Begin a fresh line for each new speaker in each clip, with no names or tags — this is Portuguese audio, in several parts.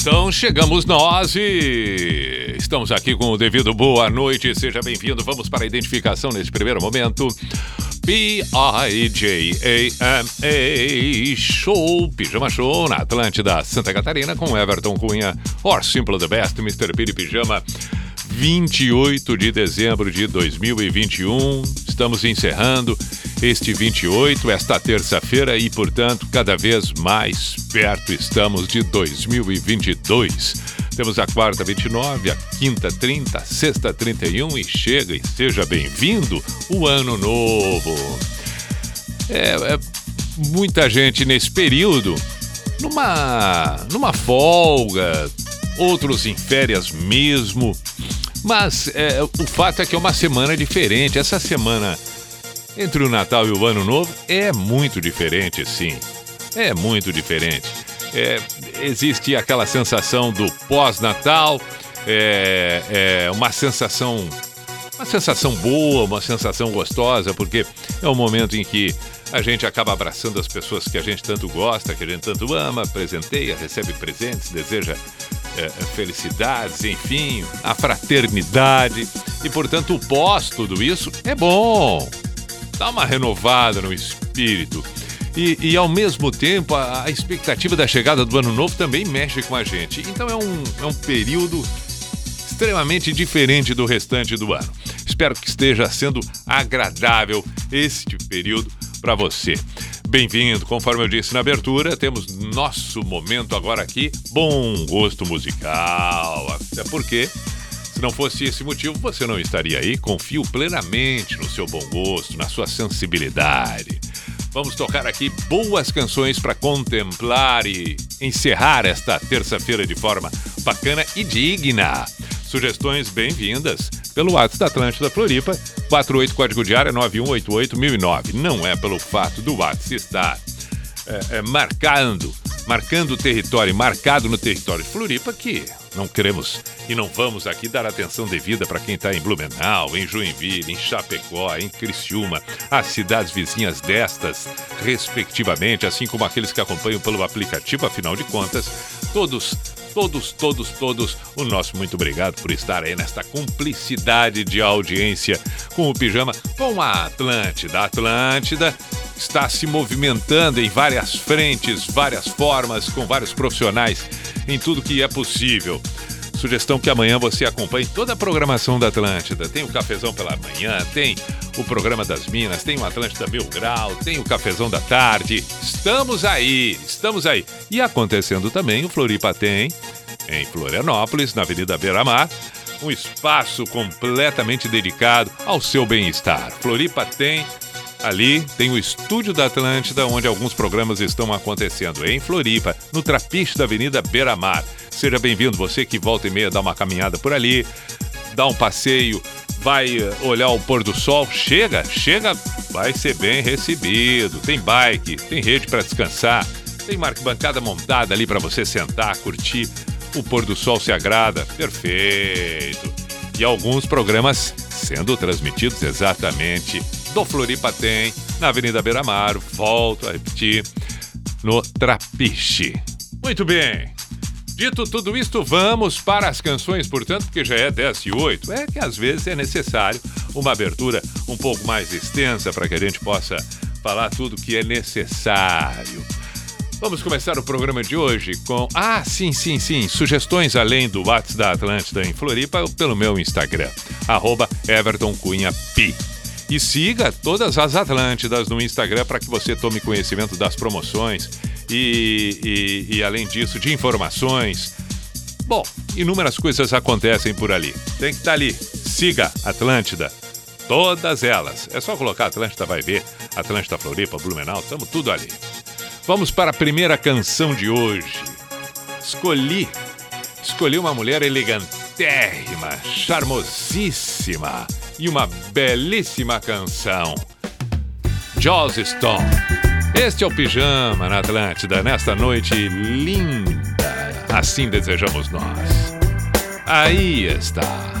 então chegamos nós e estamos aqui com o devido boa noite, seja bem-vindo. Vamos para a identificação nesse primeiro momento. P-I-J-A-M-A Show, Pijama Show na Atlântida, Santa Catarina com Everton Cunha, or Simple the Best, Mr. Piri Pijama. 28 de dezembro de 2021. Estamos encerrando este 28, esta terça-feira, e, portanto, cada vez mais perto estamos de 2022. Temos a quarta 29, a quinta 30, a sexta 31 e chega e seja bem-vindo o ano novo. É, é, muita gente nesse período, numa, numa folga, outros em férias mesmo. Mas é, o fato é que é uma semana diferente. Essa semana entre o Natal e o Ano Novo é muito diferente, sim. É muito diferente. É, existe aquela sensação do pós-Natal, é, é uma sensação uma sensação boa, uma sensação gostosa, porque é um momento em que a gente acaba abraçando as pessoas que a gente tanto gosta, que a gente tanto ama, presenteia, recebe presentes, deseja é, felicidades, enfim, a fraternidade. E, portanto, o pós tudo isso é bom. Dá uma renovada no espírito. E, e ao mesmo tempo, a, a, expectativa da chegada do ano novo também mexe com a gente. Então é um, é um período extremamente diferente do restante do ano. Espero que esteja sendo agradável este período para você. Bem-vindo, conforme eu disse na abertura, temos nosso momento agora aqui, bom gosto musical. Até porque, se não fosse esse motivo, você não estaria aí. Confio plenamente no seu bom gosto, na sua sensibilidade. Vamos tocar aqui boas canções para contemplar e encerrar esta terça-feira de forma bacana e digna. Sugestões bem-vindas pelo WhatsApp da Atlântida Floripa, 48 código diário 9188009. Não é pelo fato do WhatsApp estar é, é, marcando, marcando o território, marcado no território de Floripa, que não queremos e não vamos aqui dar atenção devida para quem está em Blumenau, em Joinville, em Chapecó, em Criciúma, as cidades vizinhas destas, respectivamente, assim como aqueles que acompanham pelo aplicativo, afinal de contas, todos todos, todos, todos, o nosso muito obrigado por estar aí nesta cumplicidade de audiência com o Pijama, com a Atlântida. A Atlântida está se movimentando em várias frentes, várias formas, com vários profissionais, em tudo que é possível. Sugestão que amanhã você acompanhe toda a programação da Atlântida. Tem o Cafezão pela manhã, tem o programa das Minas, tem o Atlântida Mil Grau, tem o Cafezão da Tarde. Estamos aí, estamos aí. E acontecendo também o Floripa tem, em Florianópolis, na Avenida Beira Mar, um espaço completamente dedicado ao seu bem-estar. Floripa tem Ali tem o estúdio da Atlântida, onde alguns programas estão acontecendo em Floripa, no Trapiche da Avenida Beira Mar. Seja bem-vindo, você que volta e meia dá uma caminhada por ali, dá um passeio, vai eh, olhar o pôr do sol. Chega, chega, vai ser bem recebido. Tem bike, tem rede para descansar, tem bancada montada ali para você sentar, curtir. O pôr do sol se agrada, perfeito. E alguns programas sendo transmitidos exatamente do Floripa tem, na Avenida Beira Mar, volto a repetir, no Trapiche. Muito bem. Dito tudo isto, vamos para as canções, portanto, porque já é 10 e 8. É que às vezes é necessário uma abertura um pouco mais extensa para que a gente possa falar tudo que é necessário. Vamos começar o programa de hoje com. Ah, sim, sim, sim. Sugestões além do WhatsApp da Atlântida em Floripa pelo meu Instagram, arroba Everton Cunha Pi. E siga todas as Atlântidas no Instagram para que você tome conhecimento das promoções e, e, e, além disso, de informações. Bom, inúmeras coisas acontecem por ali. Tem que estar tá ali. Siga Atlântida. Todas elas. É só colocar Atlântida, vai ver. Atlântida Floripa, Blumenau, estamos tudo ali. Vamos para a primeira canção de hoje.
escolhi, escolhi uma mulher elegantérrima, charmosíssima e uma belíssima canção. Joss Stone. Este é o Pijama na Atlântida, nesta noite linda. Assim desejamos nós. Aí está.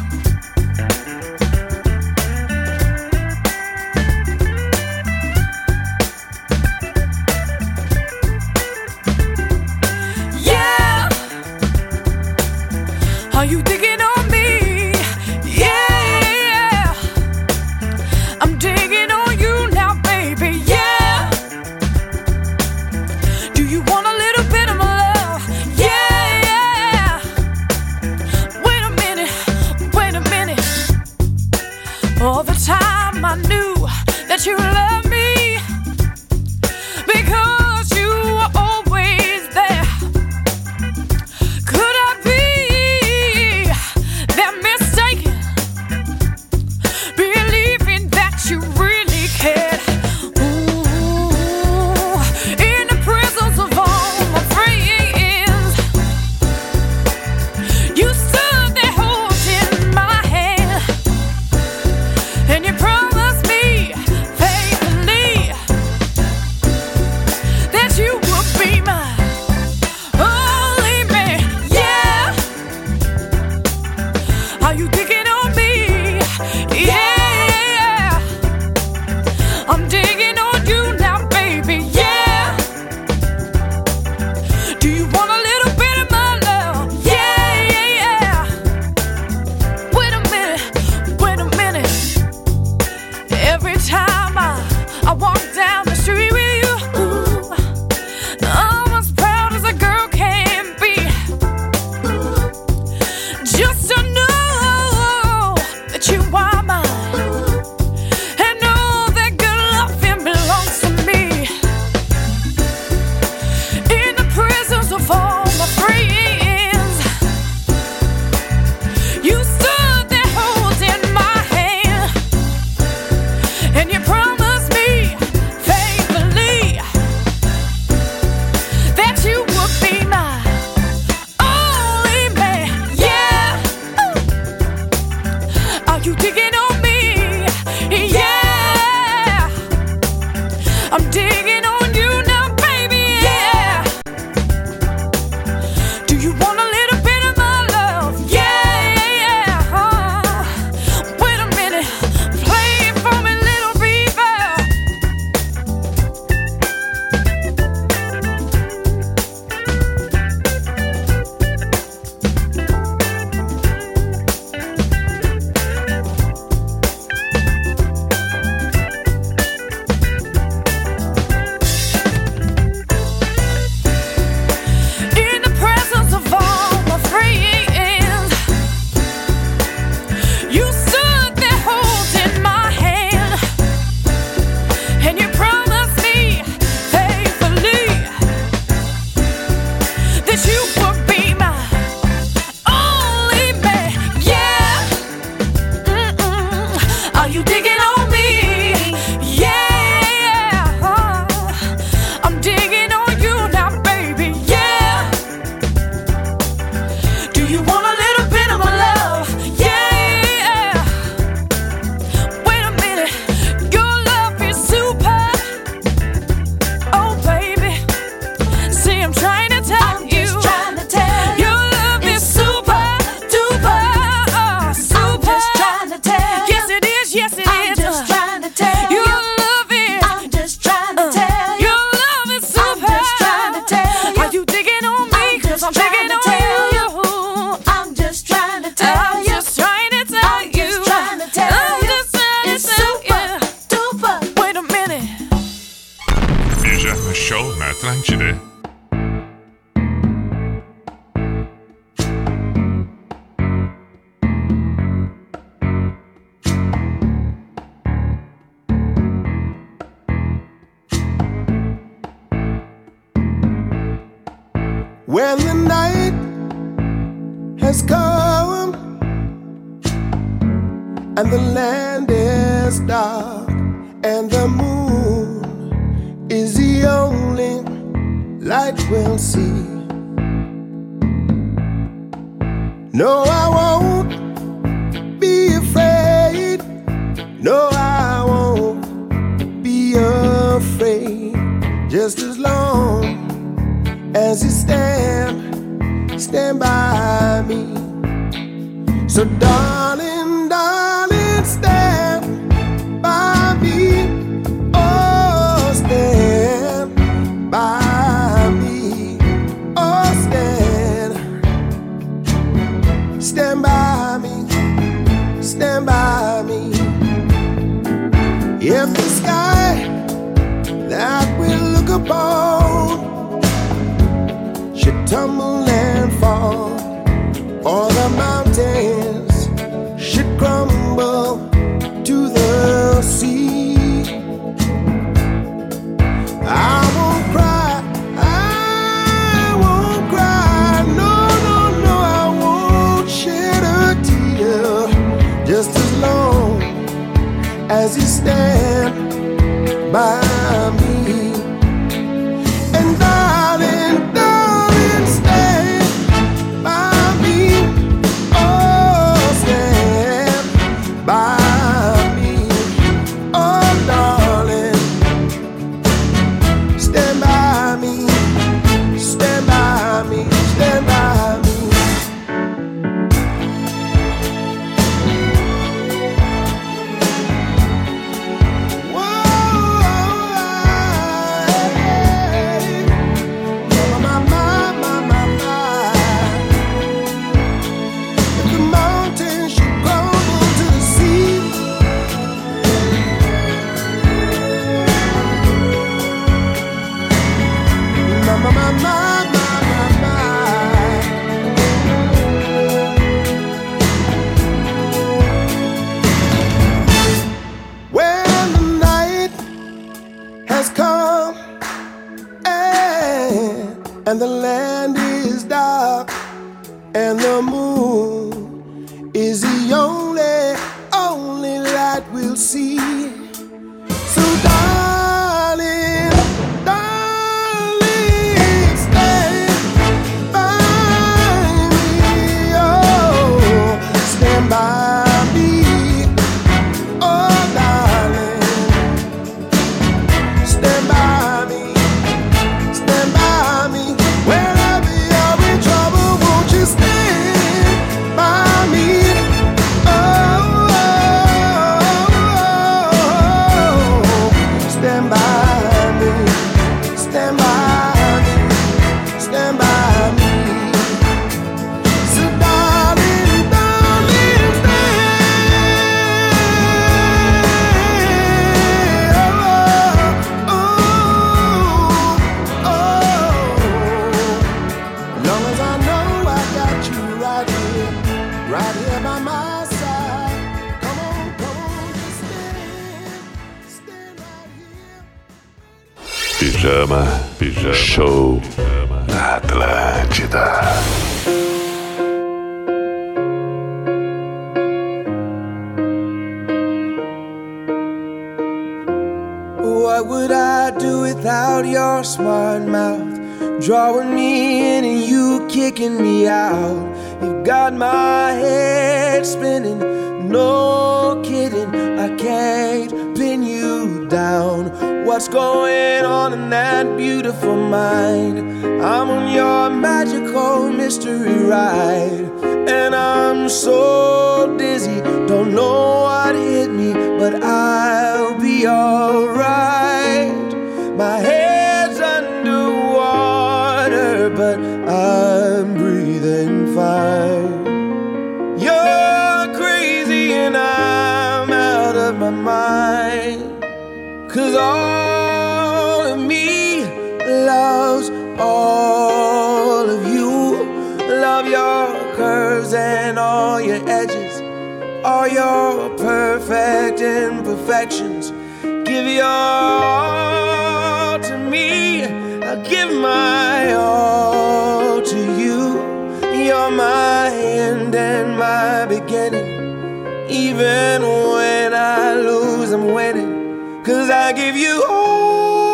Even when I lose, I'm winning. Cause I give you all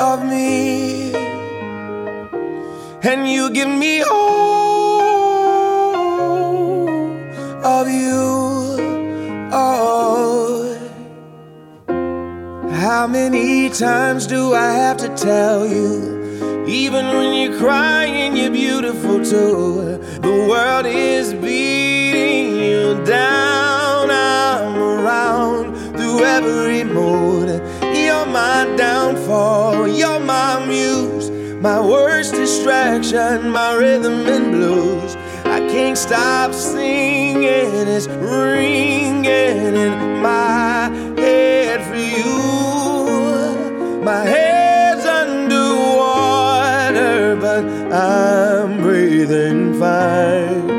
of me. And you give me all of you. Oh. How many times do I have to tell you? Even when you're crying, you're beautiful too. The world is beautiful down. I'm around through every mood. You're my downfall, you're my muse, my worst distraction, my rhythm and blues. I can't stop singing, it's ringing in my head for you. My head's underwater, but I'm breathing fine.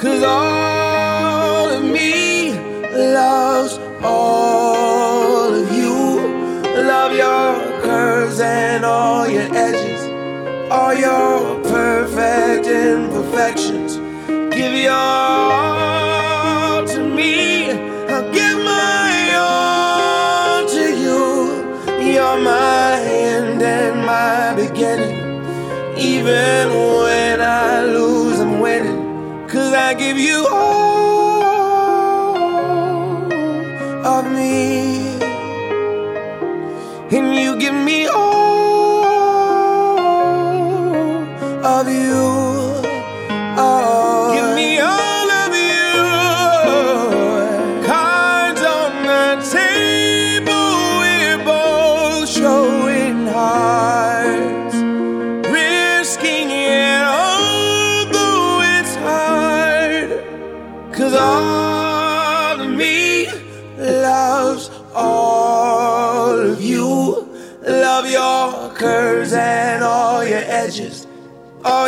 Cause all of me loves all of you. Love your curves and all your edges, all your perfect imperfections. Give your all to me. I'll give my all to you. You're my end and my beginning. Even when I give you all of me. And you give me all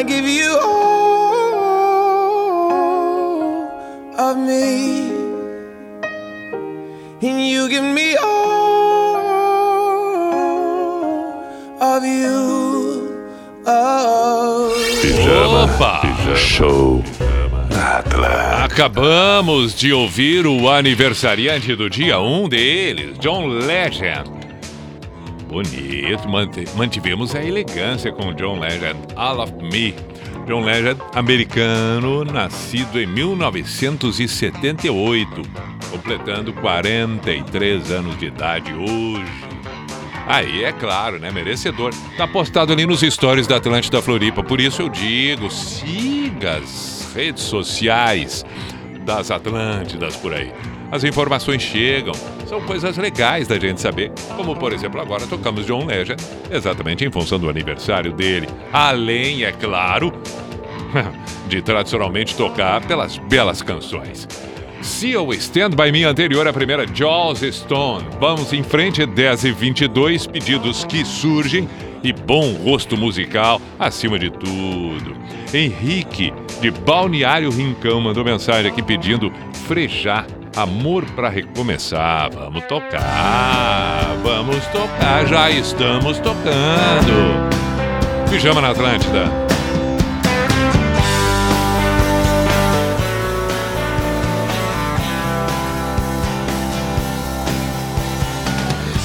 I give you all of me. And you give me all of you. Oh.
Pijama. Opa!
Show na Atlântida.
Acabamos de ouvir o aniversariante do dia 1 deles, John Legend. Bonito, mantivemos a elegância com John Legend, All of Me. John Legend, americano, nascido em 1978, completando 43 anos de idade hoje. Aí é claro, né? Merecedor. Tá postado ali nos stories da Atlântida Floripa. Por isso eu digo, siga as redes sociais das Atlântidas por aí. As informações chegam, são coisas legais da gente saber. Como, por exemplo, agora tocamos John Legend, exatamente em função do aniversário dele. Além, é claro, de tradicionalmente tocar pelas belas canções. Seal Stand By Me anterior à primeira Jaws Stone. Vamos em frente, 10 e 22 pedidos que surgem e bom gosto musical acima de tudo. Henrique, de Balneário Rincão, mandou mensagem aqui pedindo Frejá, Amor pra Recomeçar. Vamos tocar, vamos tocar, já estamos tocando. Pijama na Atlântida.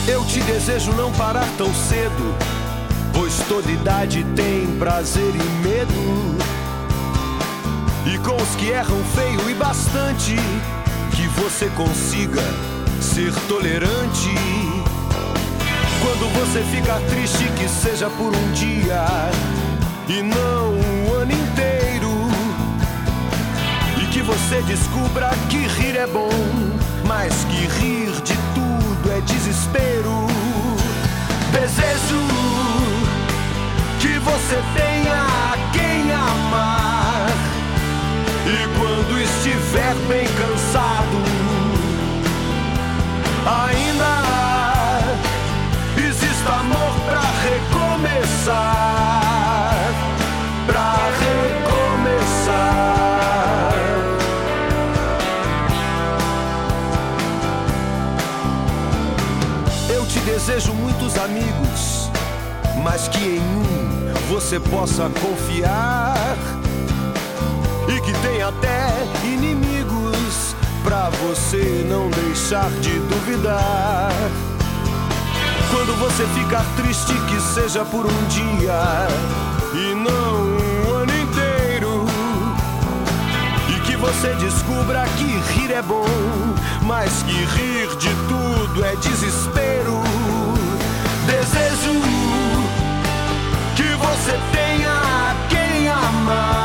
Eu te desejo não parar tão cedo, pois toda idade tem prazer e medo. E com os que erram feio e bastante, você consiga ser tolerante. Quando você fica triste, que seja por um dia e não um ano inteiro. E que você descubra que rir é bom, mas que rir de tudo é desespero. Desejo que você tenha quem amar. E quando estiver bem cansado, ainda existe amor para recomeçar. Pra recomeçar. desejo muitos amigos, mas que em um você possa confiar e que tem até inimigos pra você não deixar de duvidar. Quando você ficar triste, que seja por um dia e não um ano inteiro, e que você descubra que rir é bom, mas que rir de tudo é desespero. Desejo que você tenha quem amar.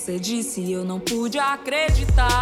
Você
disse, eu não pude acreditar.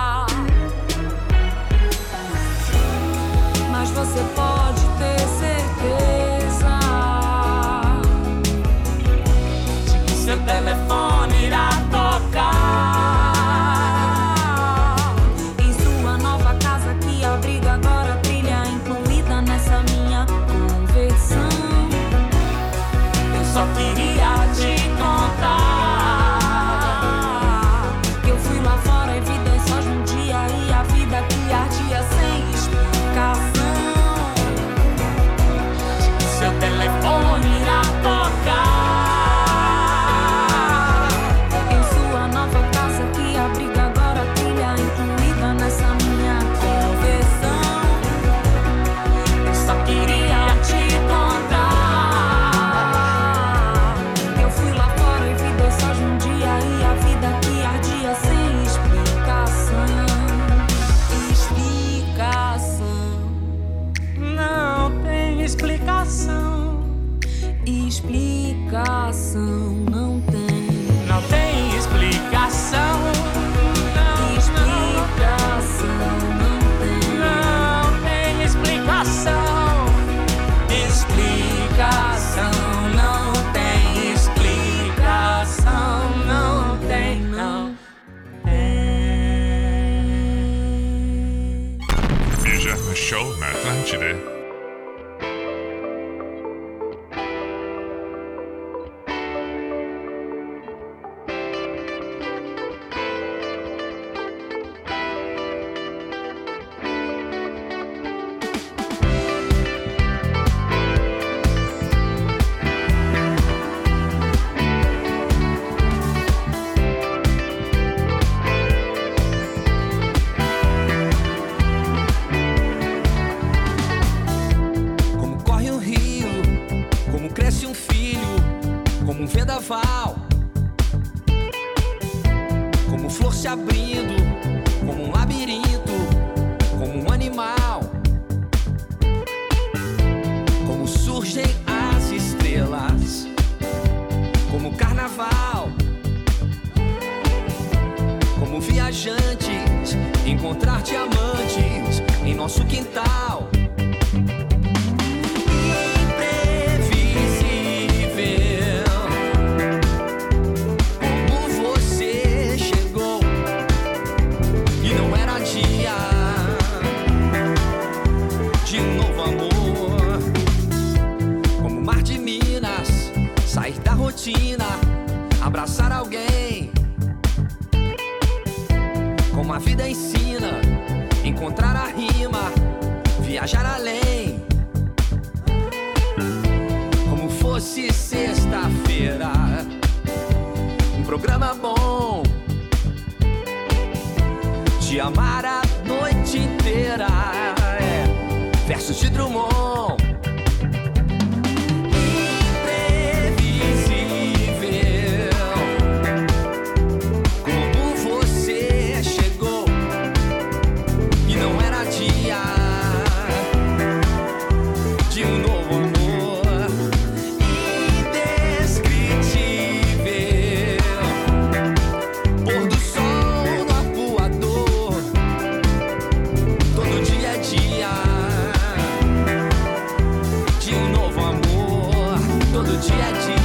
G I
G.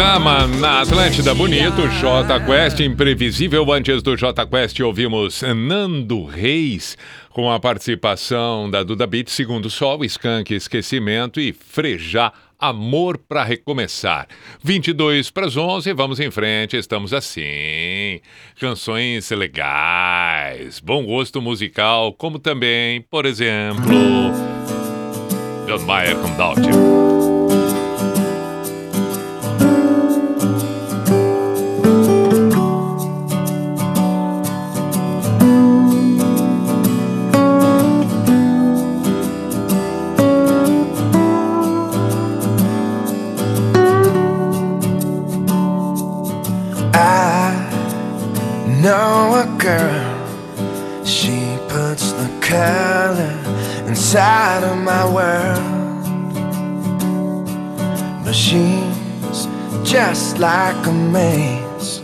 Chama na Atlântida
Bonito, J Quest Imprevisível. Antes do J Quest, ouvimos Nando Reis com a participação da Duda Beat, Segundo Sol, Skank Esquecimento e Frejá Amor para Recomeçar. 22 para as 11, vamos em frente, estamos assim. Canções legais, bom gosto musical, como também, por exemplo, John Mayer com Doubt.
know a girl, she puts the color inside of my world. But she's just like a maze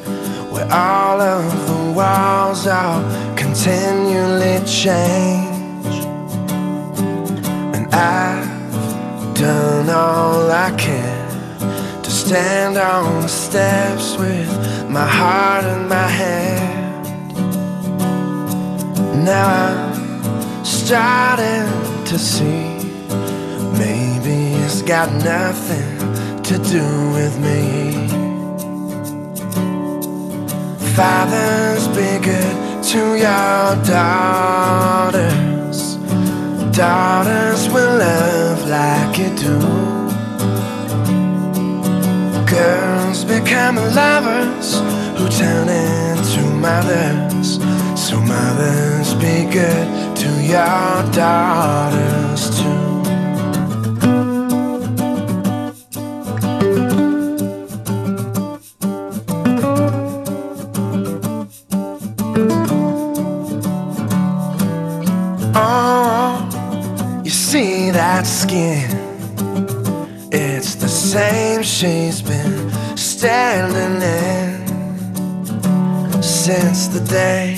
where all of the walls are continually change. And I've done all I can stand on the steps with my heart in my hand. Now I'm starting to see maybe it's got nothing to do with me. Fathers, be good to your daughters. Daughters will love like you do. Girls become lovers who turn into mothers. So mothers, be good to your daughters too. Oh, you see that skin? Same she's been standing in since the day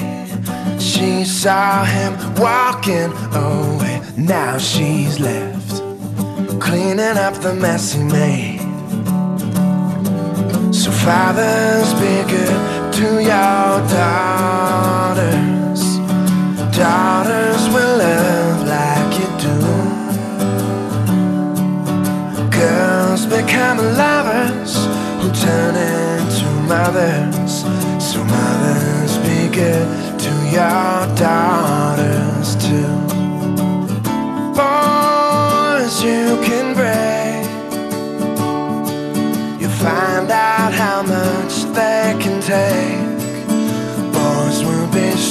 she saw him walking away. Now she's left cleaning up the mess he made. So, fathers, be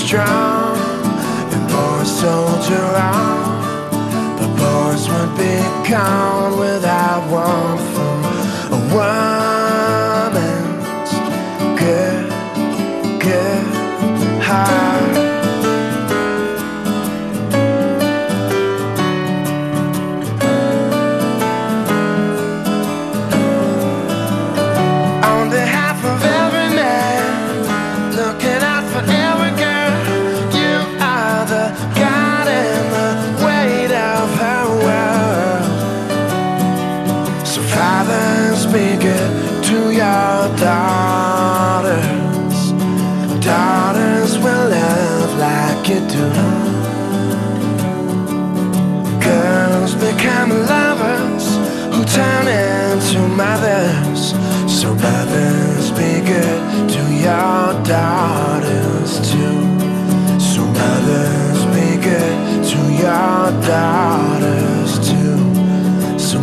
strong, and boys soldier on. But boys would be gone without one from a woman's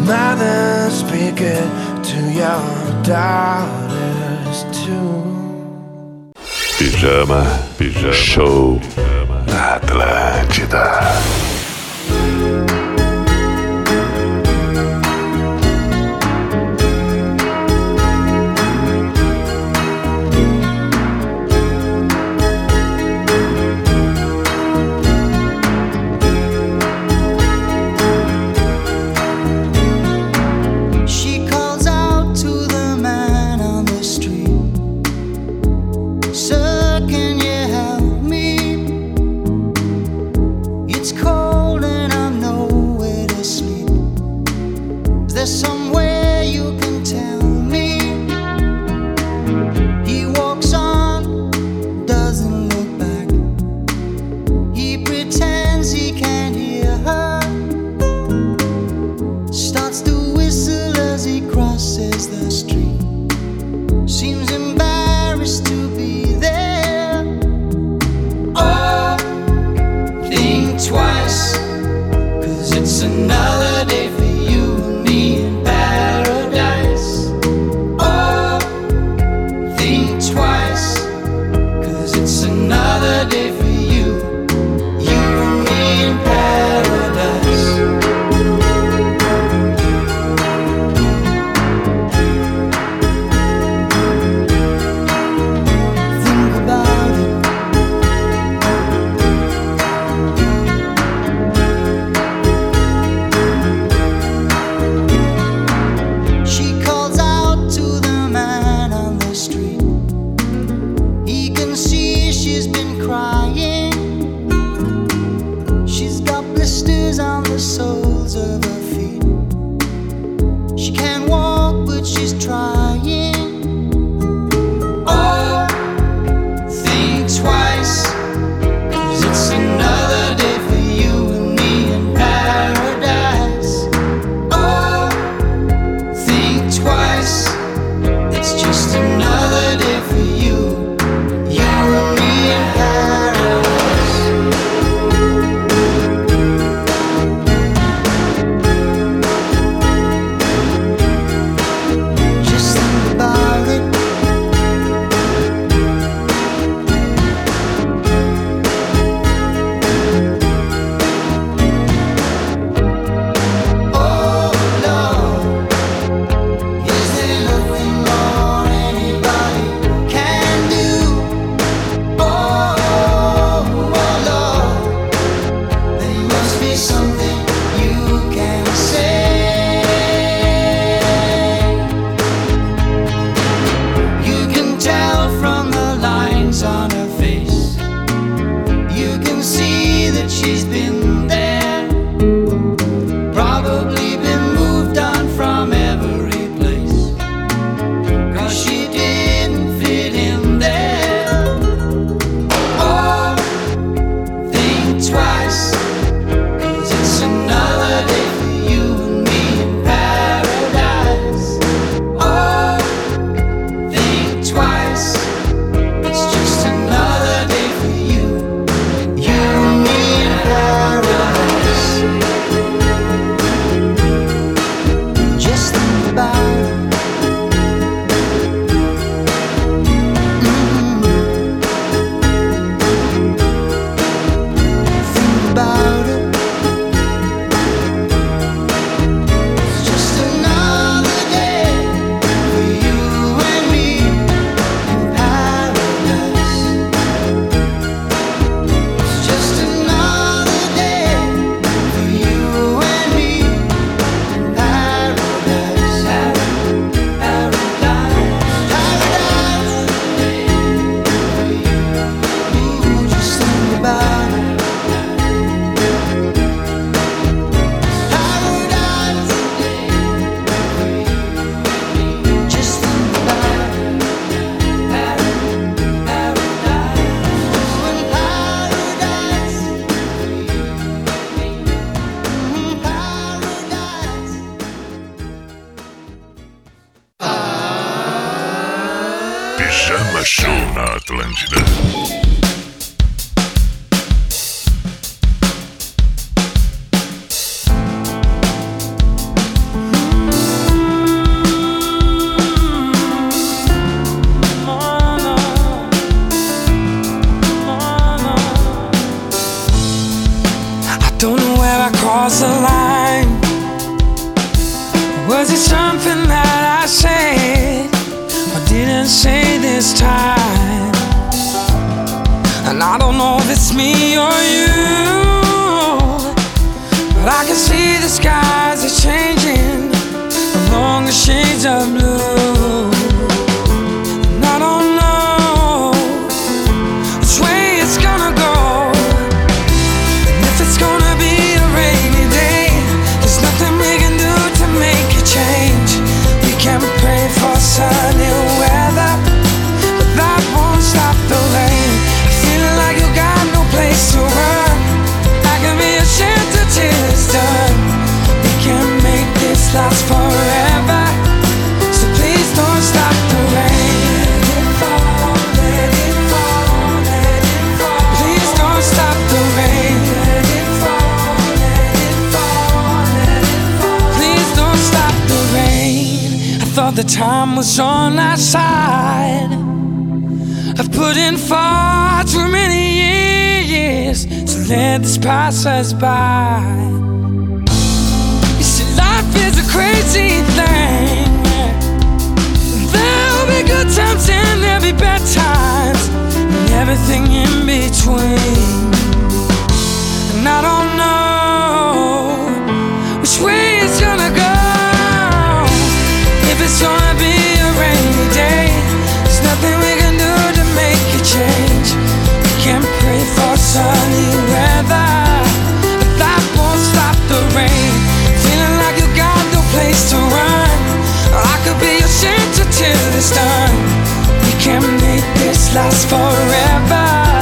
mothers, be good to your daughters too.
Pijama, pijama, show na Atlântida.
the
time was on our side. I've put in far too many years to let this pass us by. You see, life is a crazy thing. There'll be good times and there'll be bad times, and everything in between. And I don't know. We can make this last forever.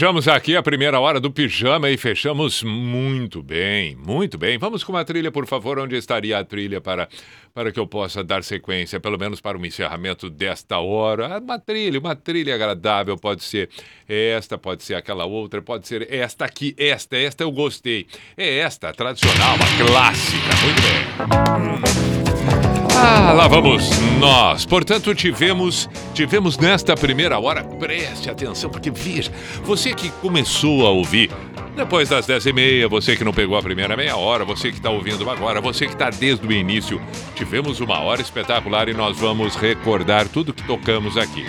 Fechamos aqui a primeira hora do pijama e fechamos muito bem, muito bem. Vamos com uma trilha, por favor, onde estaria a trilha para, para que eu possa dar sequência, pelo menos para o encerramento desta hora. Uma trilha, uma trilha agradável, pode ser esta, pode ser aquela outra, pode ser esta aqui, esta, esta eu gostei. É esta, tradicional, uma clássica, muito bem. Hum. Ah, lá vamos nós. Portanto, tivemos, tivemos nesta primeira hora, preste atenção, porque veja, você que começou a ouvir depois das 10 e meia, você que não pegou a primeira meia hora, você que está ouvindo agora, você que está desde o início, tivemos uma hora espetacular e nós vamos recordar tudo que tocamos aqui.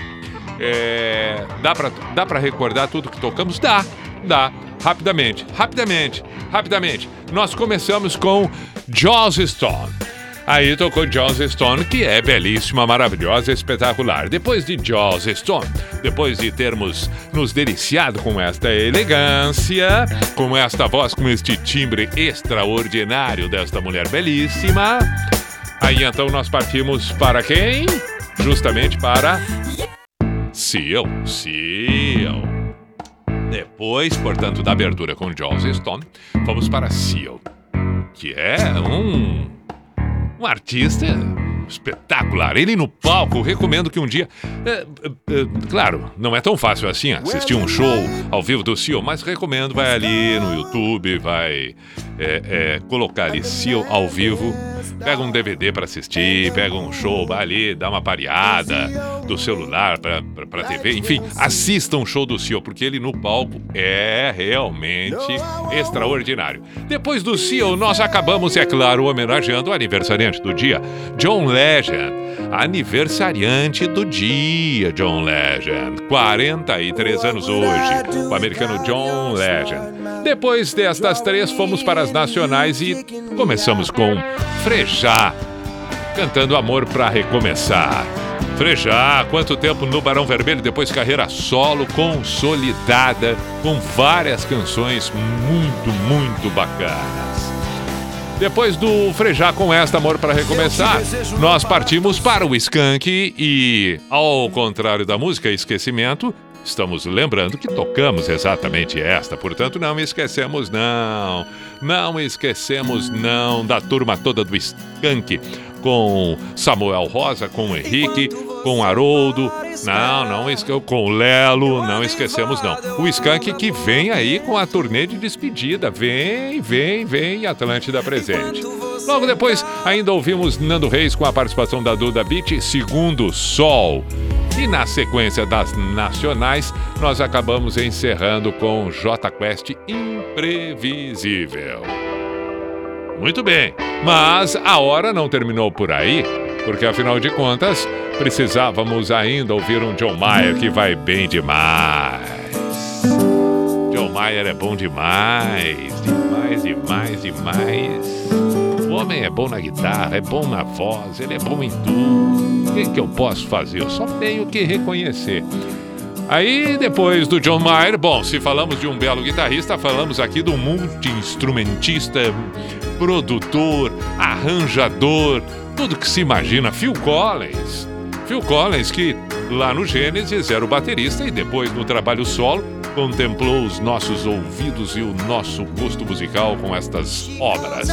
É, dá para dá recordar tudo que tocamos? Dá, dá. Rapidamente, rapidamente, rapidamente. Nós começamos com Jaws Stone. Aí tocou Jaws Stone, que é belíssima, maravilhosa, espetacular. Depois de Jaws Stone, depois de termos nos deliciado com esta elegância, com esta voz, com este timbre extraordinário desta mulher belíssima, aí então nós partimos para quem? Justamente para Seal, Seal. Depois, portanto, da abertura com Jaws Stone, fomos para Seal, que é um um artista espetacular. Ele no palco, recomendo que um dia. É, é, claro, não é tão fácil assim assistir um show ao vivo do Seal, mas recomendo, vai ali no YouTube, vai é, é, colocar ao vivo, pega um DVD para assistir, pega um show, vai ali, dá uma pareada do celular pra, pra, TV, enfim, assista um show do Seal, porque ele no palco é realmente extraordinário. Depois do Seal, nós acabamos, é claro, homenageando o aniversariante do dia, John Legend. Aniversariante do dia, John Legend. 43 anos hoje, o americano John Legend. Depois destas três, fomos para as nacionais e começamos com Frejá, cantando Amor para Recomeçar. Frejá, quanto tempo no Barão Vermelho, depois carreira solo, consolidada, com várias canções muito, muito bacanas. Depois do Frejá com esta Amor para Recomeçar, nós partimos para o Skank e, ao contrário da música Esquecimento, estamos lembrando que tocamos exatamente esta, portanto não esquecemos não, não esquecemos não da turma toda do Skank, com Samuel Rosa, com Henrique, com Haroldo, não, não, com Lelo, não esquecemos não. O Skank que vem aí com a turnê de despedida, vem, vem, vem, Atlântida presente. Logo depois, ainda ouvimos Nando Reis com a participação da Duda Beat, Segundo Sol. E na sequência das nacionais, nós acabamos encerrando com J Quest Imprevisível. Muito bem, mas a hora não terminou por aí, porque afinal de contas, precisávamos ainda ouvir um John Mayer que vai bem demais. John Mayer é bom demais, demais, demais, demais. O homem é bom na guitarra, é bom na voz, ele é bom em tudo. O que, que eu posso fazer? Eu só tenho que reconhecer. Aí, depois do John Mayer, bom, se falamos de um belo guitarrista, falamos aqui do multi-instrumentista, produtor, arranjador, tudo que se imagina, Phil Collins. Phil Collins, que lá no Gênesis era o baterista e depois no trabalho solo contemplou os nossos ouvidos e o nosso gosto musical com estas obras.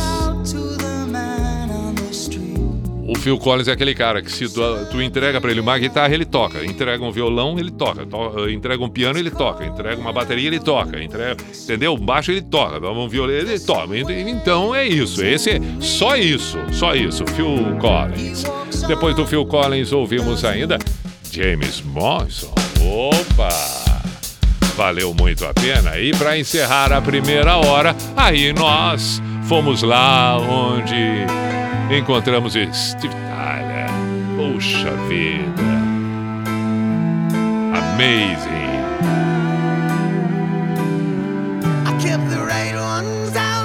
O Phil Collins é aquele cara que se tu, tu entrega para ele uma guitarra, ele toca. Entrega um violão, ele toca. To, entrega um piano, ele toca. Entrega uma bateria, ele toca. Entrega, entendeu? Um baixo, ele toca. Um violino, ele toca. Então é isso. Esse é só isso. Só isso. Phil Collins. Depois do Phil Collins, ouvimos ainda James Morrison. Opa! Valeu muito a pena. E para encerrar a primeira hora, aí nós fomos lá onde encontramos Steve Tyler. Puxa vida. Amazing.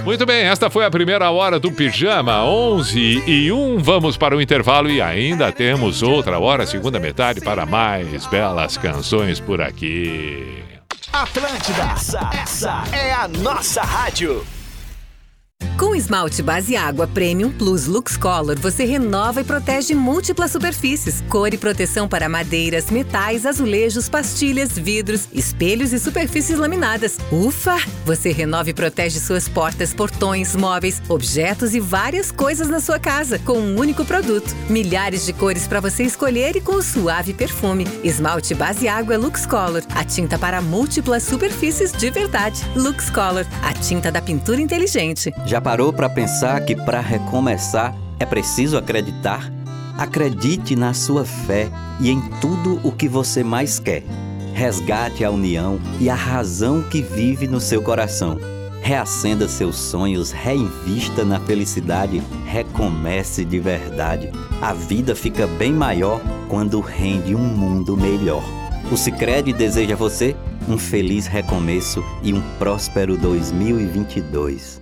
Muito bem, esta foi a primeira hora do Pijama, 11 e 1. Vamos para o intervalo e ainda temos outra hora, segunda metade, para mais belas canções por aqui.
Atlântida, essa, essa é a nossa rádio. Com esmalte base água Premium Plus Lux Color, você renova e protege múltiplas superfícies. Cor e proteção para madeiras, metais, azulejos, pastilhas, vidros, espelhos e superfícies laminadas. Ufa! Você renova e protege suas portas, portões, móveis, objetos e várias coisas na sua casa com um único produto. Milhares de cores para você escolher e com o suave perfume. Esmalte base água Lux Color, a tinta para múltiplas superfícies de verdade. Lux Color, a tinta da pintura inteligente.
Já parou para pensar que para recomeçar é preciso acreditar? Acredite na sua fé e em tudo o que você mais quer. Resgate a união e a razão que vive no seu coração. Reacenda seus sonhos, reinvista na felicidade, recomece de verdade. A vida fica bem maior quando rende um mundo melhor. O Sicredi deseja a você um feliz recomeço e um próspero 2022.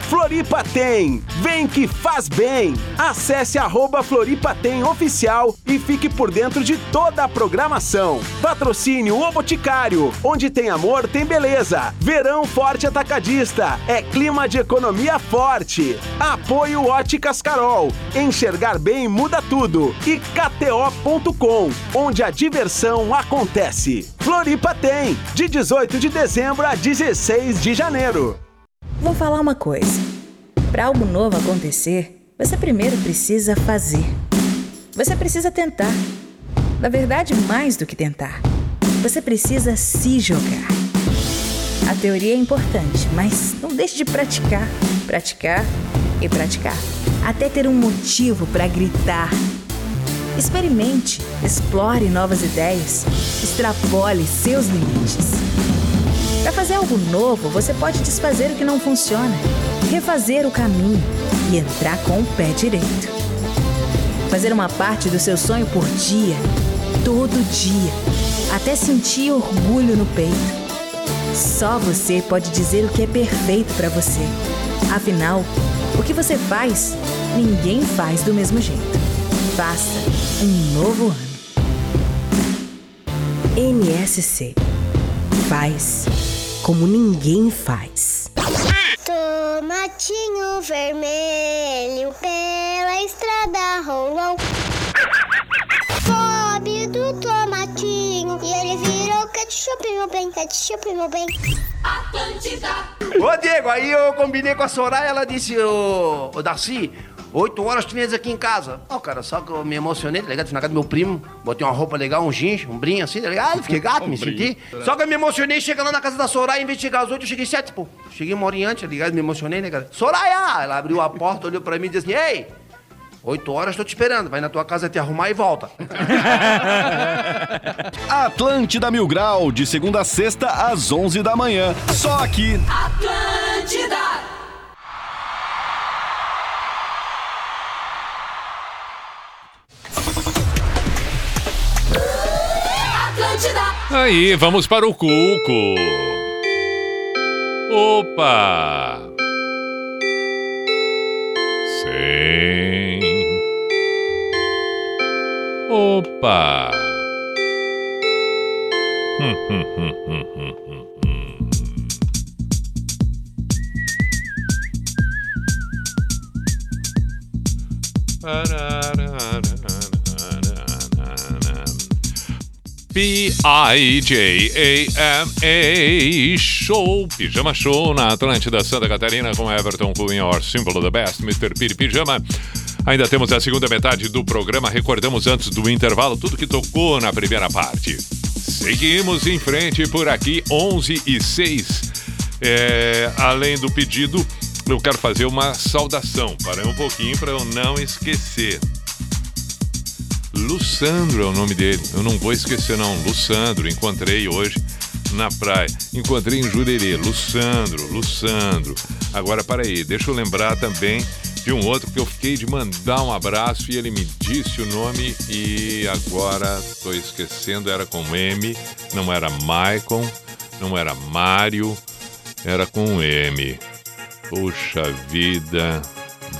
Floripa tem! Vem que faz bem! Acesse arroba Floripa tem oficial e fique por dentro de toda a programação. Patrocínio O Boticário, onde tem amor, tem beleza. Verão Forte Atacadista, é clima de economia forte. Apoio Óticas Carol, enxergar bem muda tudo. E KTO.com, onde a diversão acontece. Floripa tem, de 18 de dezembro a 16 de janeiro.
Vou falar uma coisa. Para algo novo acontecer, você primeiro precisa fazer. Você precisa tentar. Na verdade, mais do que tentar. Você precisa se jogar. A teoria é importante, mas não deixe de praticar, praticar e praticar, até ter um motivo para gritar. Experimente, explore novas ideias, extrapole seus limites. Para fazer algo novo, você pode desfazer o que não funciona, refazer o caminho e entrar com o pé direito. Fazer uma parte do seu sonho por dia, todo dia, até sentir orgulho no peito. Só você pode dizer o que é perfeito para você. Afinal, o que você faz, ninguém faz do mesmo jeito. Faça um novo ano. NSC faz como ninguém faz.
Tomatinho vermelho pela estrada rolou. Pobre do tomatinho e ele virou ketchup, meu bem, ketchup, meu bem. Atlântida.
Ô Diego, aí eu combinei com a Soraya, ela disse, ô, ô Darcy, oito horas tu vens aqui em casa. Ó, cara, só que eu me emocionei, tá ligado? Fui na casa do meu primo, botei uma roupa legal, um jeans, um brinho assim, tá ligado? Fiquei gato, me senti. Só que eu me emocionei, chega lá na casa da Soraya, em vez de chegar às oito, eu cheguei às sete, pô. Cheguei uma hora antes, tá ligado? Me emocionei, né, cara? Soraya! Ela abriu a porta, olhou pra mim e disse assim, ei! Oito horas, tô te esperando. Vai na tua casa te arrumar e volta.
Atlântida Mil Grau, de segunda a sexta, às 11 da manhã. Só aqui.
Atlântida.
Aí, vamos para o Cuco. Opa! Sim. Opa! Hum, hum, hum, hum, P-I-J-A-M-A Show, Pijama Show na Atlântida Santa Catarina com Everton Cunha, Or Simple of the Best, Mr. Piri Pijama. Ainda temos a segunda metade do programa. Recordamos antes do intervalo tudo que tocou na primeira parte. Seguimos em frente por aqui, 11 e 6. É, além do pedido, eu quero fazer uma saudação. Parei um pouquinho para eu não esquecer. Luçandro é o nome dele. Eu não vou esquecer, não. Luçandro, encontrei hoje na praia. Encontrei em Jurerê, Luçandro, Luçandro. Agora, para aí, deixa eu lembrar também de um outro que eu fiquei de mandar um abraço e ele me disse o nome e agora estou esquecendo, era com M, não era Maicon, não era Mário, era com M. Puxa vida,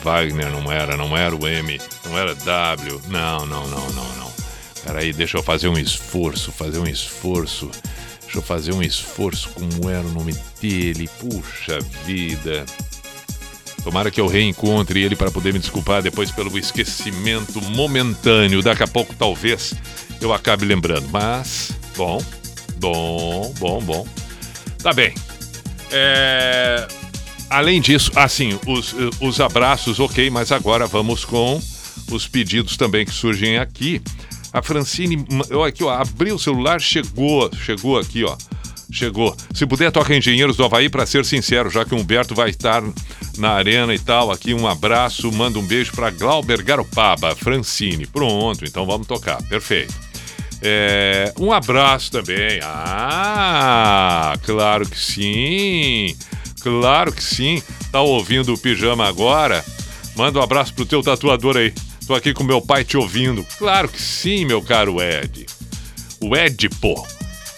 Wagner não era, não era o M, não era W, não, não, não, não, não. Peraí, deixa eu fazer um esforço, fazer um esforço. Deixa eu fazer um esforço, como era o nome dele, puxa vida. Tomara que eu reencontre ele para poder me desculpar depois pelo esquecimento momentâneo. Daqui a pouco, talvez, eu acabe lembrando. Mas, bom, bom, bom, bom. Tá bem. É, Além disso, assim, os, os abraços, ok, mas agora vamos com os pedidos também que surgem aqui. A Francine, eu aqui, ó, abriu o celular, chegou, chegou aqui, ó. Chegou. Se puder, toca Engenheiros do Havaí, para ser sincero, já que o Humberto vai estar na arena e tal. Aqui um abraço, manda um beijo para Glauber Garopaba, Francine. Pronto, então vamos tocar. Perfeito. É, um abraço também. Ah, claro que sim. Claro que sim. Tá ouvindo o pijama agora? Manda um abraço pro teu tatuador aí. Tô aqui com meu pai te ouvindo. Claro que sim, meu caro Ed. O Edipo.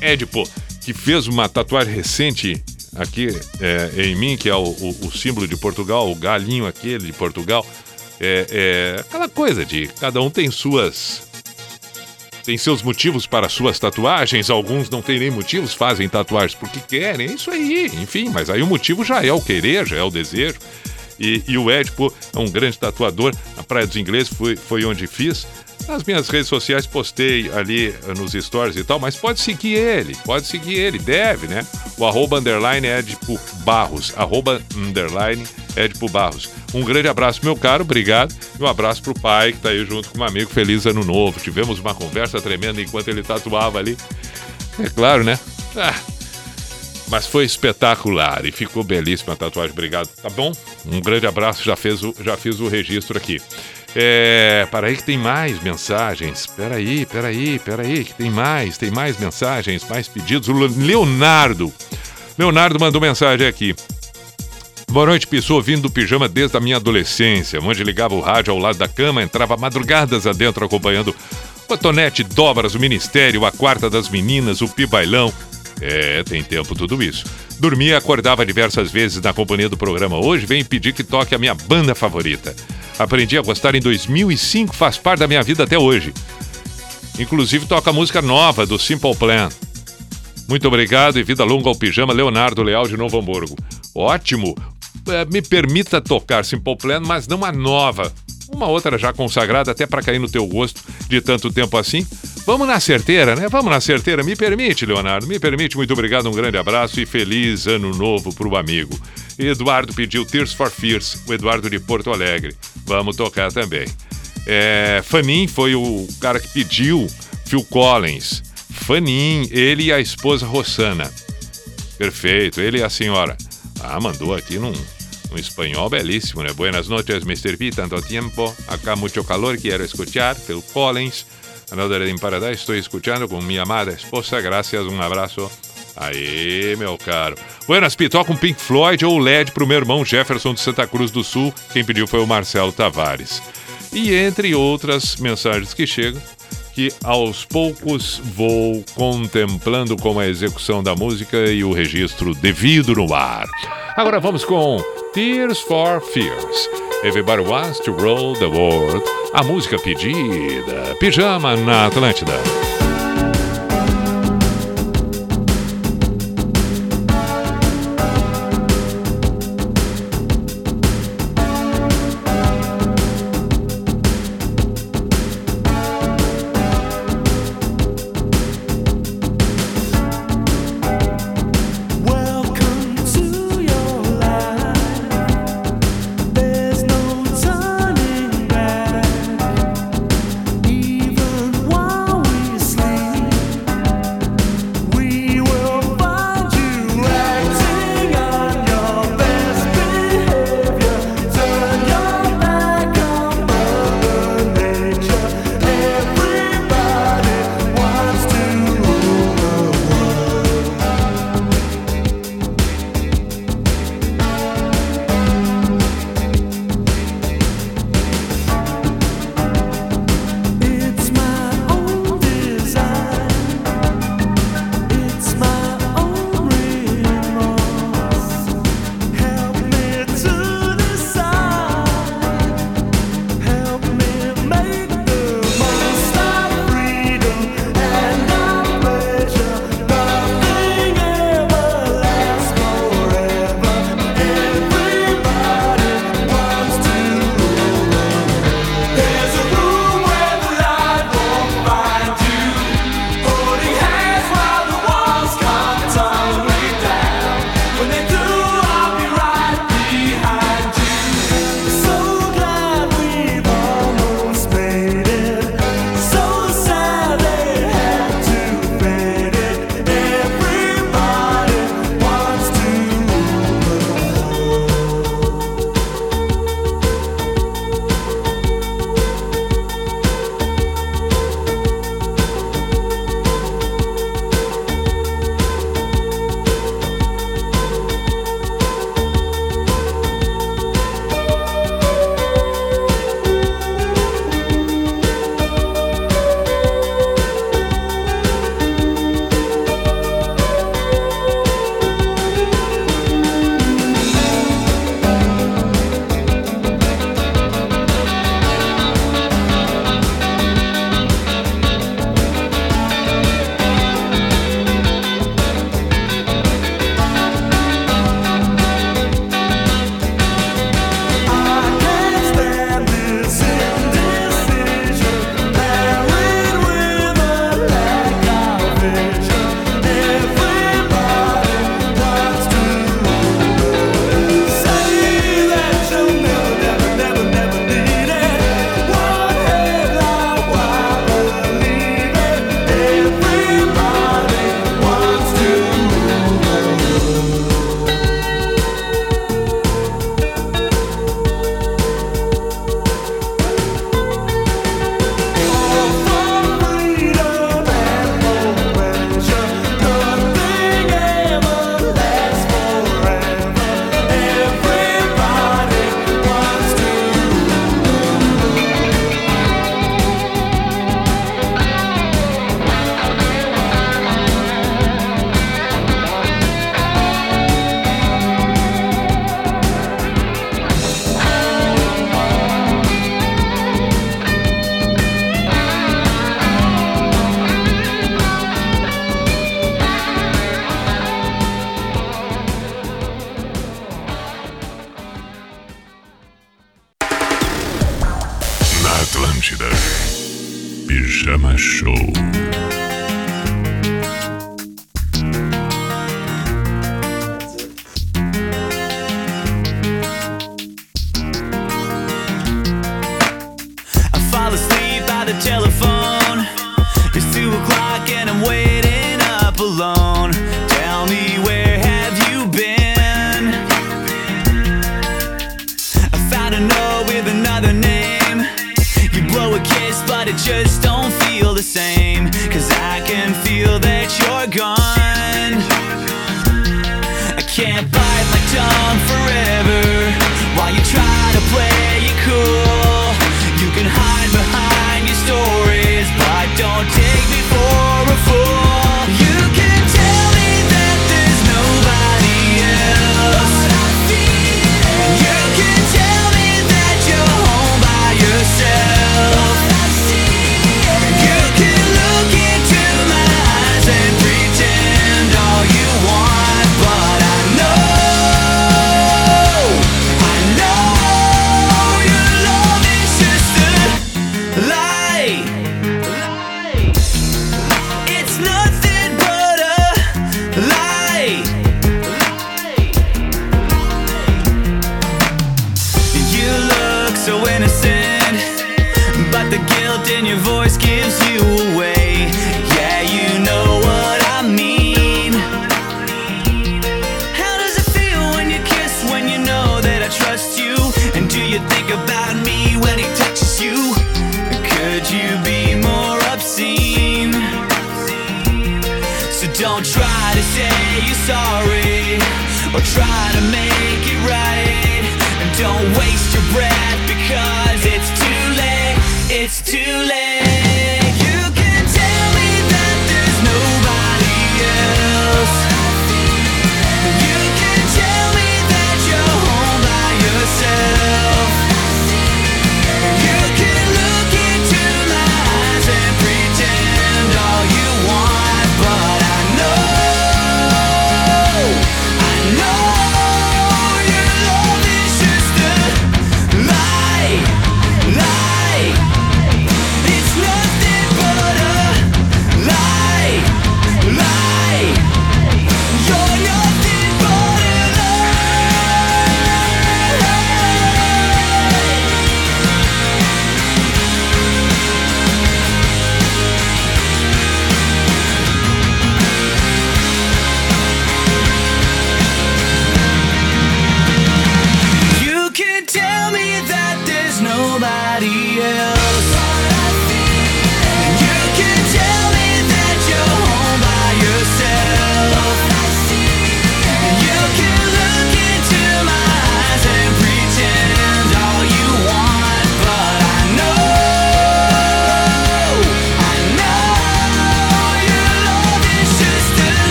Edipo, que fez uma tatuagem recente aqui é, em mim, que é o, o, o, símbolo de Portugal, o galinho aquele de Portugal. É, é aquela coisa de cada um tem suas tem seus motivos para suas tatuagens, alguns não têm nem motivos, fazem tatuagens porque querem, é isso aí, enfim, mas aí o motivo já é o querer, já é o desejo. E, e o Edipo é um grande tatuador, na Praia dos Ingleses foi, foi onde fiz. Nas minhas redes sociais postei ali eh, nos stories e tal, mas pode seguir ele, pode seguir ele, deve, né? O arroba underline Barros, arroba underline Barros. Um grande abraço, meu caro, obrigado. E um abraço pro pai que tá aí junto com um amigo. Feliz ano novo. Tivemos uma conversa tremenda enquanto ele tatuava ali. É claro, né? Ah, mas foi espetacular e ficou belíssima a tatuagem. Obrigado, tá bom? Um grande abraço, já, fez o, já fiz o registro aqui. É, para aí que tem mais mensagens. Peraí, peraí, peraí, que tem mais, tem mais mensagens, mais pedidos. O Leonardo. Leonardo mandou mensagem aqui. Boa noite, pessoa ouvindo do pijama desde a minha adolescência, onde ligava o rádio ao lado da cama, entrava madrugadas adentro acompanhando Cotonete, Dobras, o Ministério, a Quarta das Meninas, o Pibailão. É, tem tempo tudo isso. Dormia e acordava diversas vezes na companhia do programa. Hoje vem pedir que toque a minha banda favorita. Aprendi a gostar em 2005, faz parte da minha vida até hoje. Inclusive toca música nova do Simple Plan. Muito obrigado e vida longa ao pijama, Leonardo Leal de Novo Hamburgo. Ótimo! É, me permita tocar Simple Plan, mas não a nova. Uma outra já consagrada, até para cair no teu gosto de tanto tempo assim. Vamos na certeira, né? Vamos na certeira. Me permite, Leonardo, me permite. Muito obrigado, um grande abraço e feliz ano novo pro amigo. Eduardo pediu Tears for Fears, o Eduardo de Porto Alegre. Vamos tocar também. É, Fanin foi o cara que pediu Phil Collins. Fanin, ele e a esposa Rossana. Perfeito, ele e a senhora. Ah, mandou aqui num, num espanhol belíssimo, né? Buenas noches, Mr. P, tanto tempo. Acá mucho calor, quero escuchar. Phil Collins. Another in Paradise, estou escuchando com minha amada esposa. Graças, um abraço. Aí, meu caro. Buenas, Pi, toca um Pink Floyd ou LED pro meu irmão Jefferson de Santa Cruz do Sul. Quem pediu foi o Marcelo Tavares. E entre outras mensagens que chegam, que aos poucos vou contemplando como a execução da música e o registro devido no ar. Agora vamos com Tears for Fears. Everybody wants to roll the world. A música pedida. Pijama na Atlântida.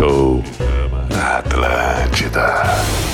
Show Atlântida.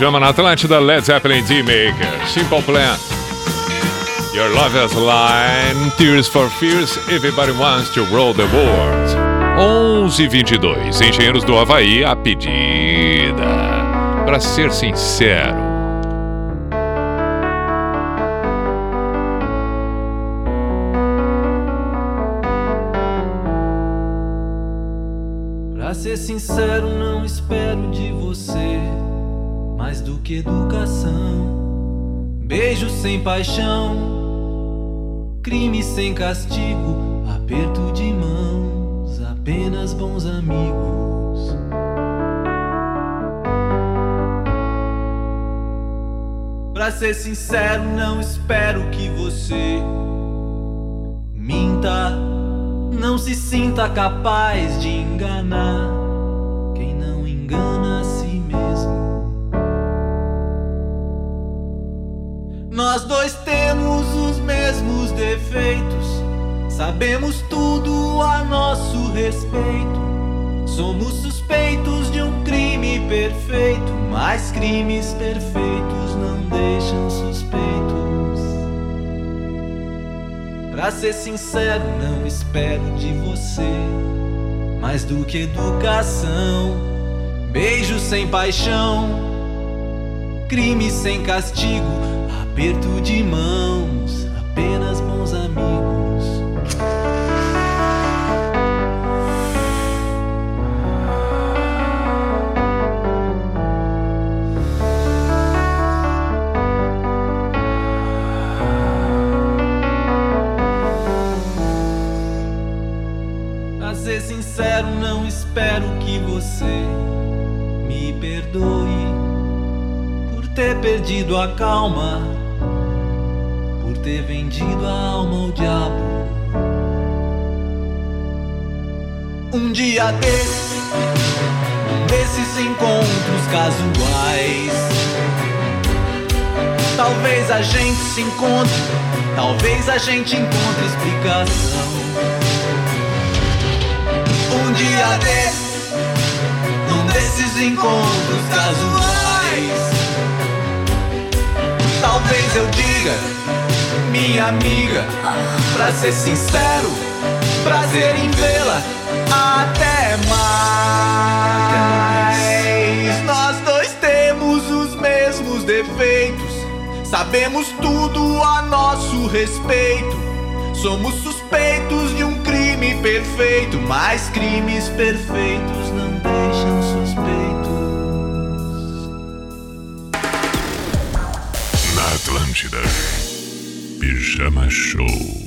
Pijama na Atlântida, Led Zeppelin D-Maker, Simple Plan. Your Lover's Line, Tears for Fears, Everybody Wants to Roll the Board. 11:22 Engenheiros do Havaí, a pedida. Pra ser sincero,
que educação. Beijo sem paixão, crime sem castigo, aperto de mãos, apenas bons amigos. Pra ser sincero, não espero que você minta. Não se sinta capaz de enganar Nós dois temos os mesmos defeitos, sabemos tudo a nosso respeito. Somos suspeitos de um crime perfeito, mas crimes perfeitos não deixam suspeitos. Pra ser sincero, não espero de você mais do que educação. Beijo sem paixão, crime sem castigo, aperto de mãos, apenas bons amigos. Pra ser sincero, não espero que você me perdoe por ter perdido a calma, vendido a alma ao diabo. Um dia desses, desses encontros casuais, talvez a gente se encontre, talvez a gente encontre explicação. Um dia desses, num desses encontros casuais. Talvez eu diga, minha amiga, pra ser sincero, prazer em vê-la. Até mais. Nós dois temos os mesmos defeitos, sabemos tudo a nosso respeito. Somos suspeitos de um crime perfeito, mas crimes perfeitos não deixam
Pijama Show.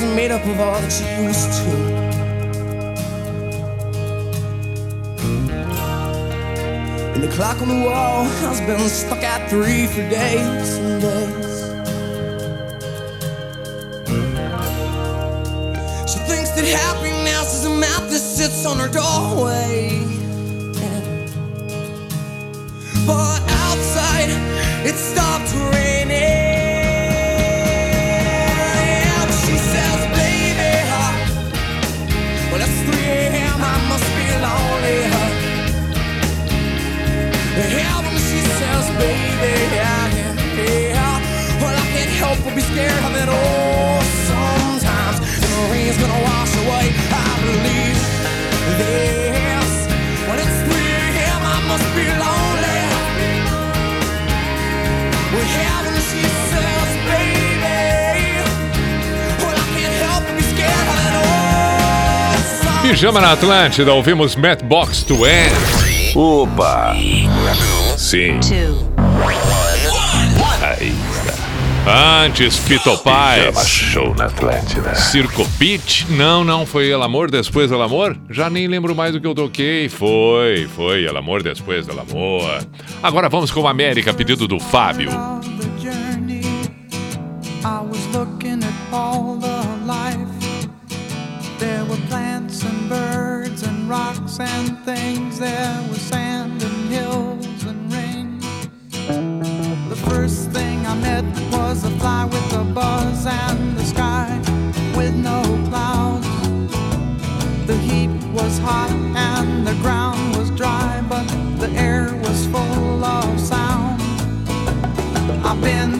Life is made up of all that she used to. And the clock on the wall has been stuck at three for days and days. She thinks that happiness is a map that sits on her doorway. But scared of it all sometimes. And the rain's gonna wash away, I believe this. When it's 3 a.m., I must be lonely. She says, baby, well, I can't help but be scared of it all.
Pijama na Atlântida, ouvimos Matbox to End. Opa! Sim. Aí está. Antes, Fito Paz.
Show na Atlântida.
Circo Beat? Não, não, foi El Amor Depois del Amor? Já nem lembro mais do que eu toquei. Foi, foi El Amor Depois del Amor. Agora vamos com América, pedido do Fábio.
I was looking at all the life. There were plants and birds and rocks and things. There was sand I met was a fly with a buzz and the sky with no clouds. The heat was hot and the ground was dry, but the air was full of sound. I've been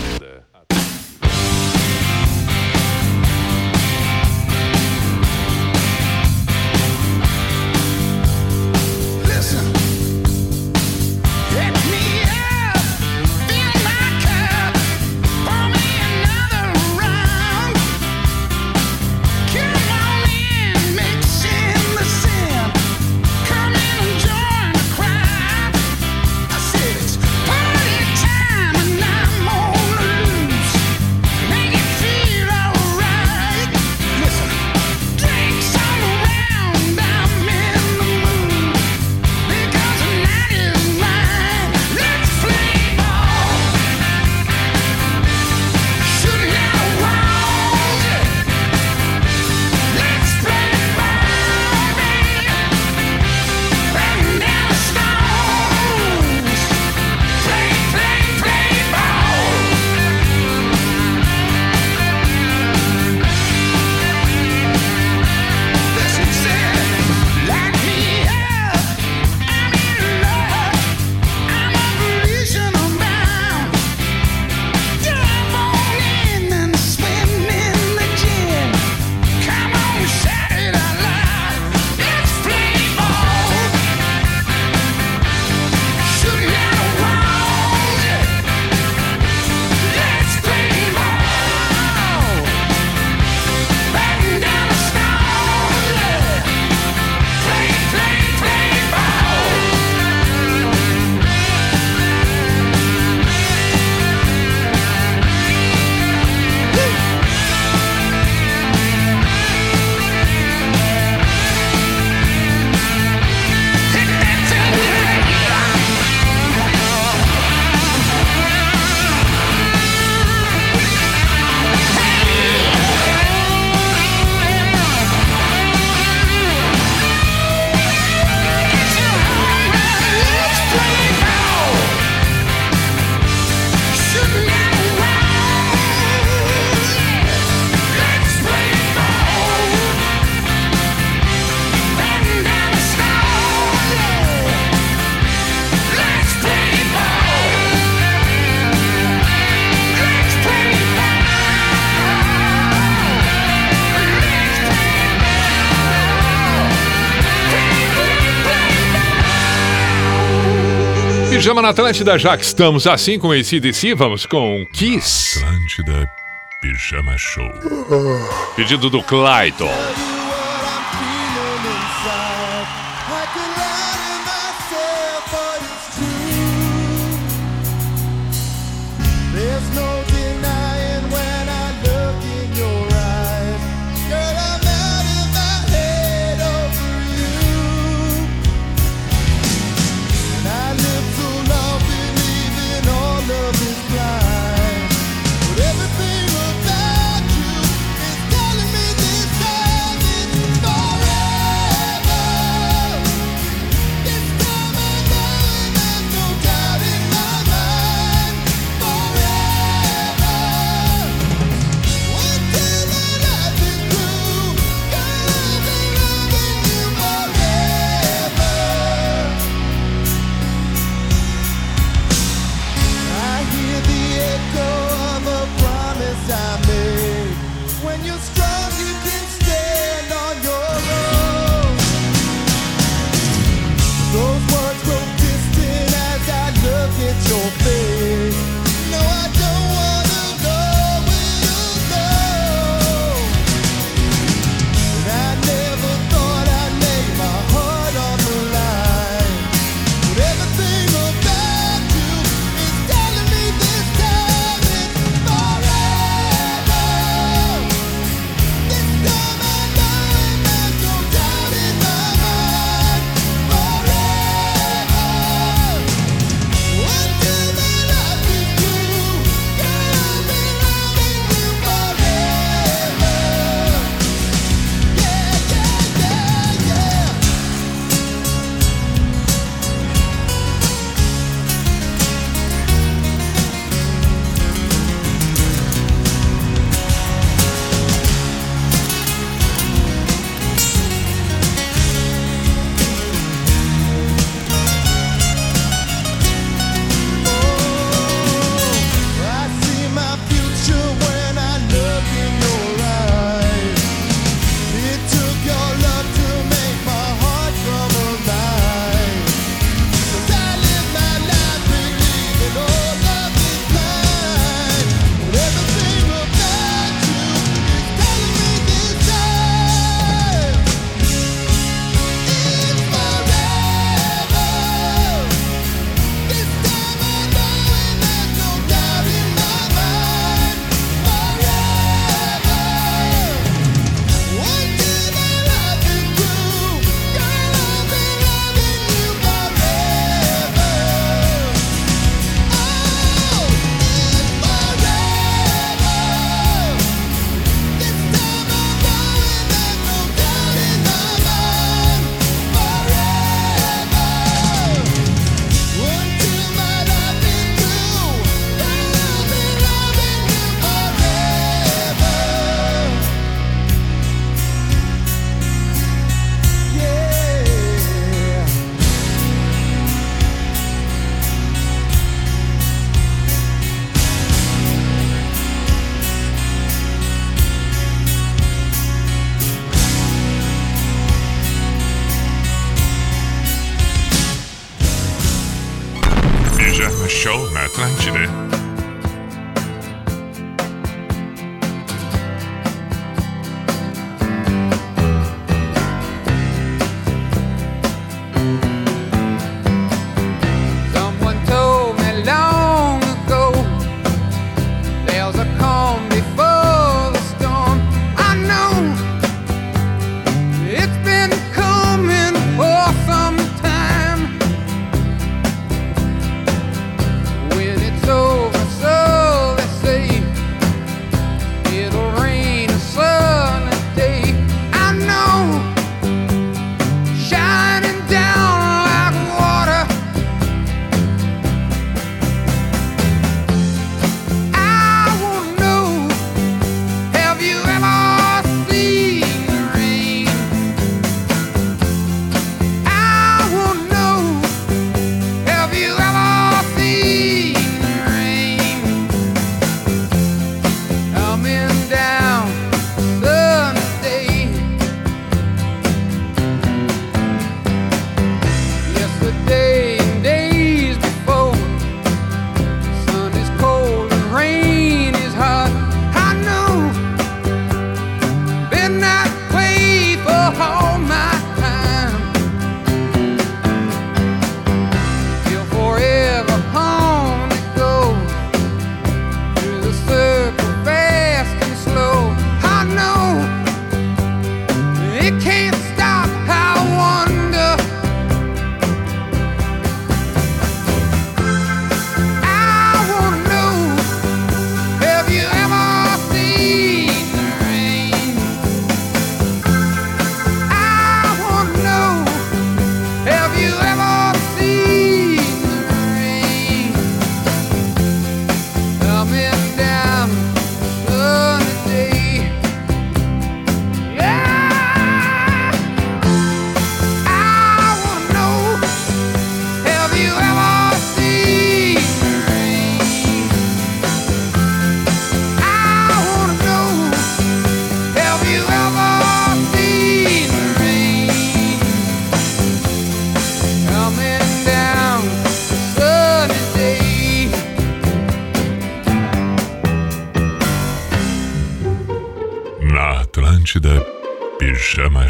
Pijama na Atlântida, já que estamos assim com esse DC, vamos com Kiss. Atlântida Pijama Show. Pedido do Clayton.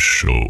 Show.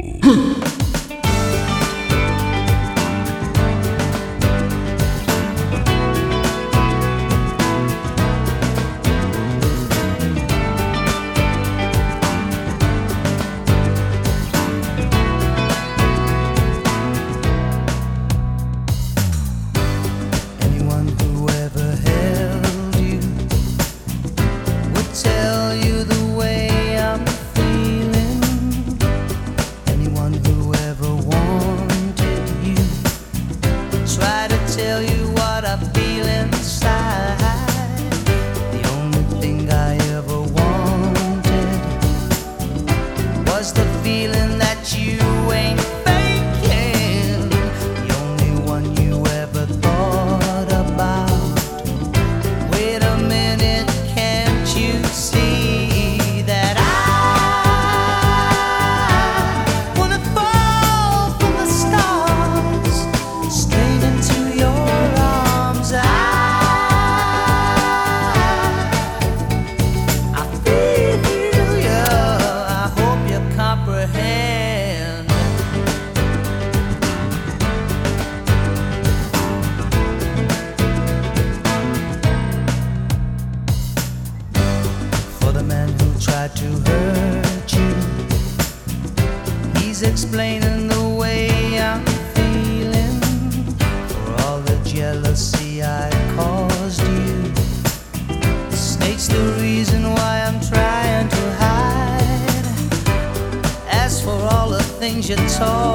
You
taught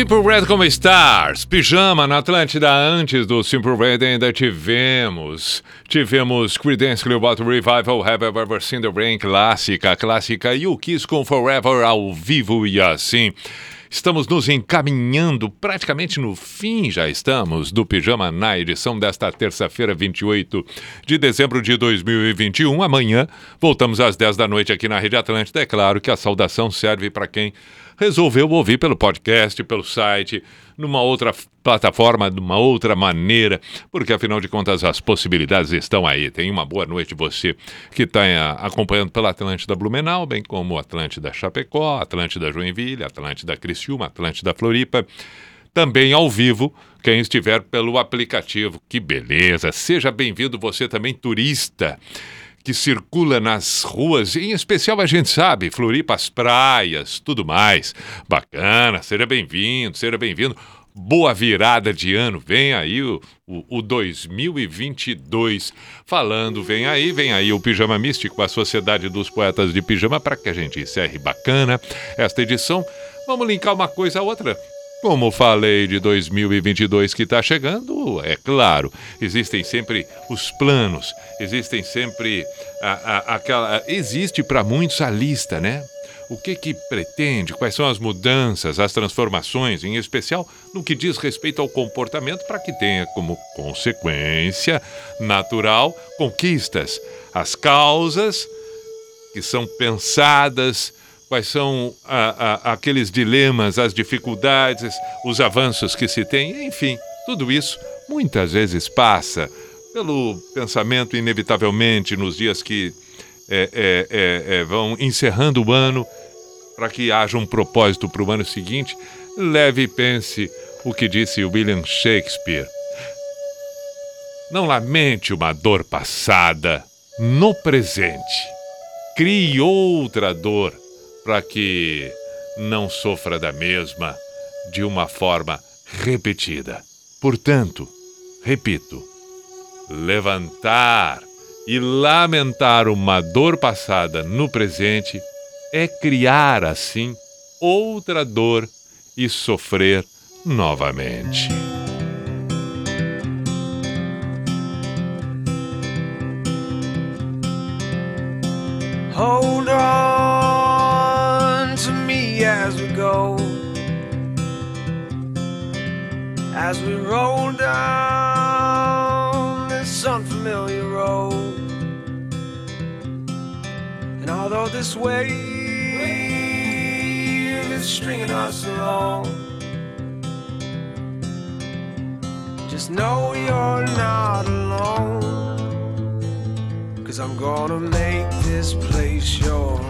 Simple Red como Stars, Pijama na Atlântida. Antes do Simple Red ainda tivemos. Tivemos Creedence Clearwater Revival, Have I Ever Seen the Rain, clássica, clássica. E o Kiss com Forever ao vivo e assim. Estamos nos encaminhando praticamente no fim, já estamos, do Pijama na edição desta terça-feira, 28 de dezembro de 2021. Amanhã voltamos às 10 da noite aqui na Rede Atlântida. É claro que a saudação serve para quem resolveu ouvir pelo podcast, pelo site, numa outra plataforma, de uma outra maneira, porque afinal de contas as possibilidades estão aí. Tem uma boa noite você que está acompanhando pela Atlântida Blumenau, bem como Atlântida Chapecó, Atlântida Joinville, Atlântida Criciúma, Atlântida Floripa. Também ao vivo, quem estiver pelo aplicativo. Que beleza! Seja bem-vindo você também, turista que circula nas ruas, em especial a gente sabe, Floripa, as praias, tudo mais. Bacana, seja bem-vindo, seja bem-vindo. Boa virada de ano, vem aí o, o, o 2022 falando, vem aí, vem aí o Pijama Místico, a Sociedade dos Poetas de Pijama, para que a gente encerre bacana esta edição. Vamos linkar uma coisa a outra. Como falei de 2022 que está chegando, é claro, existem sempre os planos, existem sempre a, a- aquela. Existe para muitos a lista, né? O que que pretende, quais são as mudanças, as transformações, em especial no que diz respeito ao comportamento, para que tenha como consequência natural conquistas, as causas que são pensadas, quais são a- a- aqueles dilemas, as dificuldades, os avanços que se tem, enfim, tudo isso muitas vezes passa pelo pensamento, inevitavelmente, nos dias que é, é, é, é, vão encerrando o ano, para que haja um propósito para o ano seguinte, leve e pense o que disse William Shakespeare. Não lamente uma dor passada no presente. Crie outra dor para que não sofra da mesma de uma forma repetida. Portanto, repito, levantar e lamentar uma dor passada no presente é criar assim outra dor e sofrer novamente.
Hold on as we go. As we roll down this unfamiliar road. And although this wave is stringing us along, just know you're not alone. Cause I'm gonna make this place your